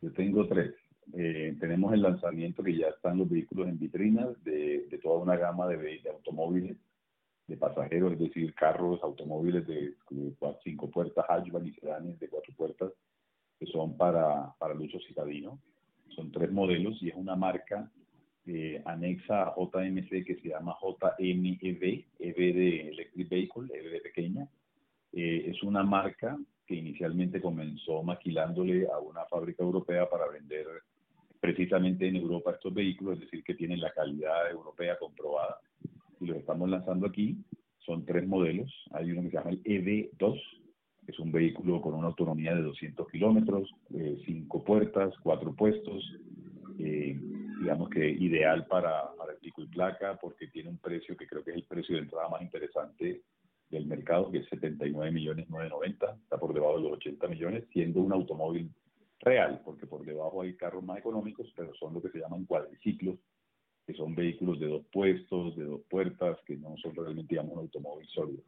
Yo tengo tres. Eh, tenemos el lanzamiento que ya están los vehículos en vitrinas de, toda una gama de, de, automóviles de pasajeros, es decir, carros, automóviles de, cinco puertas, hatchback y sedanes de cuatro puertas, que son para, para el uso citadino. Son tres modelos y es una marca eh, anexa a JMC que se llama JMEV, EV de Electric Vehicle, EV de pequeña. Eh, es una marca que inicialmente comenzó maquilándole a una fábrica europea para vender precisamente en Europa estos vehículos, es decir, que tienen la calidad europea comprobada. Y los estamos lanzando aquí. Son tres modelos. Hay uno que se llama el EV2, que es un vehículo con una autonomía de 200 kilómetros, eh, cinco puertas, cuatro puestos, eh, digamos que ideal para, para el pico y placa porque tiene un precio que creo que es el precio de entrada más interesante del mercado, que es 79 millones 990, está por debajo de los 80 millones, siendo un automóvil real, porque por debajo hay carros más económicos, pero son lo que se llaman cuadriciclos, que son vehículos de dos puestos, de dos puertas, que no son realmente, digamos, un automóvil sólido.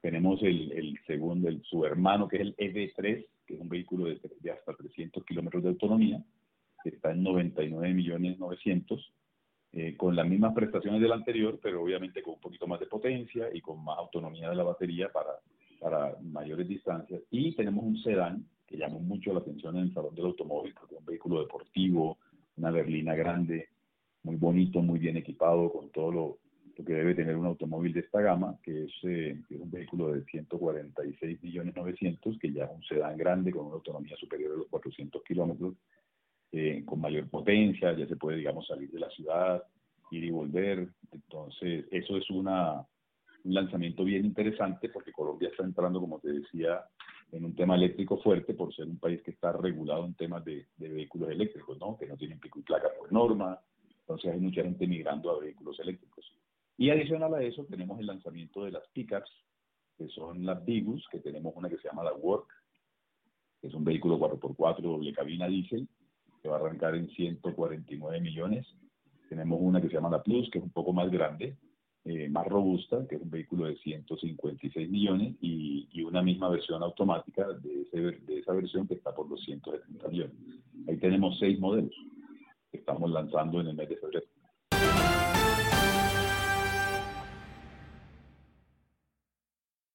Tenemos el, el segundo, el, su hermano, que es el EV3, que es un vehículo de, de hasta 300 kilómetros de autonomía, que está en 99 millones 900, eh, con las mismas prestaciones del anterior, pero obviamente con un poquito más de potencia y con más autonomía de la batería para, para mayores distancias. Y tenemos un sedán que llamó mucho la atención en el salón del automóvil, porque es un vehículo deportivo, una berlina grande, muy bonito, muy bien equipado, con todo lo, que debe tener un automóvil de esta gama, que es, eh, es un vehículo de 146 millones 900, que ya es un sedán grande con una autonomía superior a los 400 kilómetros, eh, con mayor potencia, ya se puede, digamos, salir de la ciudad, ir y volver. Entonces, eso es una, un lanzamiento bien interesante porque Colombia está entrando, como te decía, en un tema eléctrico fuerte por ser un país que está regulado en temas de, vehículos eléctricos, ¿no? que no tienen pico y placa por norma. Entonces, hay mucha gente migrando a vehículos eléctricos. Y adicional a eso, tenemos el lanzamiento de las pickups, que son las Bigus, que tenemos una que se llama la Work, que es un vehículo 4x4 doble cabina diésel, que va a arrancar en 149 millones. Tenemos una que se llama la Plus, que es un poco más grande, eh, más robusta, que es un vehículo de 156 millones, y, y una misma versión automática de, ese, de, esa versión que está por los 170 millones. Ahí tenemos seis modelos que estamos lanzando en el mes de febrero.